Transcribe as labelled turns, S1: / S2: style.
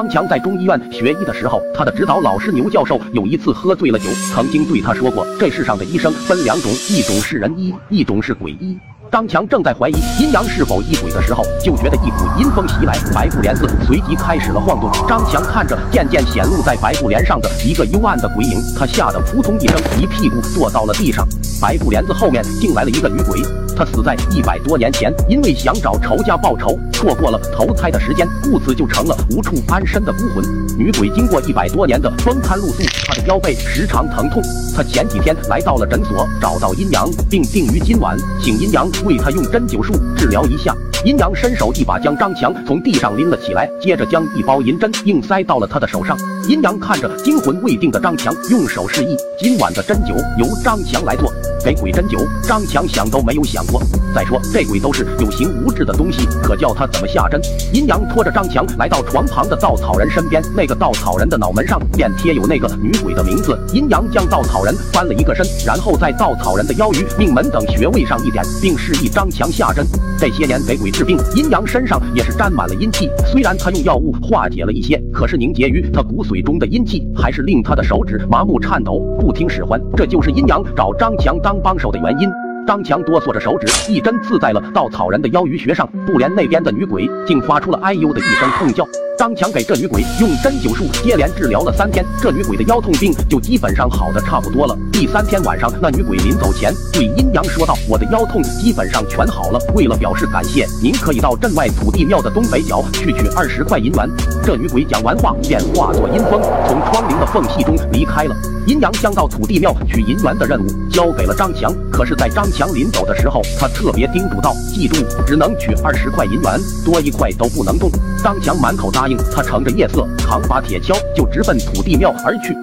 S1: 张强在中医院学医的时候，他的指导老师牛教授有一次喝醉了酒，曾经对他说过：“这世上的医生分两种，一种是人医，一种是鬼医。”张强正在怀疑阴阳是否异鬼的时候，就觉得一股阴风袭来，白布帘子随即开始了晃动。张强看着渐渐显露在白布帘上的一个幽暗的鬼影，他吓得扑通一声，一屁股坐到了地上。白布帘子后面竟来了一个女鬼。他死在一百多年前，因为想找仇家报仇，错过了投胎的时间，故此就成了无处安身的孤魂。女鬼经过一百多年的风餐露宿，她的腰背时常疼痛。她前几天来到了诊所，找到阴阳，并定于今晚，请阴阳为他用针灸术治疗一下。阴阳伸手一把将张强从地上拎了起来，接着将一包银针硬塞到了他的手上。阴阳看着惊魂未定的张强，用手示意今晚的针灸由张强来做。给鬼针灸，张强想都没有想过。再说这鬼都是有形无质的东西，可叫他怎么下针？阴阳拖着张强来到床旁的稻草人身边，那个稻草人的脑门上便贴有那个女鬼的名字。阴阳将稻草人翻了一个身，然后在稻草人的腰鱼、命门等穴位上一点，并示意张强下针。这些年给鬼治病，阴阳身上也是沾满了阴气。虽然他用药物化解了一些，可是凝结于他骨髓中的阴气，还是令他的手指麻木颤抖，不听使唤。这就是阴阳找张强当当帮手的原因。张强哆嗦着手指，一针刺在了稻草人的腰鱼穴上，布帘那边的女鬼竟发出了哎呦的一声痛叫。张强给这女鬼用针灸术接连治疗了三天，这女鬼的腰痛病就基本上好的差不多了。第三天晚上，那女鬼临走前对阴阳说道：“我的腰痛基本上全好了，为了表示感谢，您可以到镇外土地庙的东北角去取二十块银元。”这女鬼讲完话，便化作阴风，从窗棂的缝隙中离开了。阴阳将到土地庙取银元的任务交给了张强，可是，在张强临走的时候，他特别叮嘱道：“记住，只能取二十块银元，多一块都不能动。”张强满口答应。他乘着夜色，扛把铁锹就直奔土地庙而去。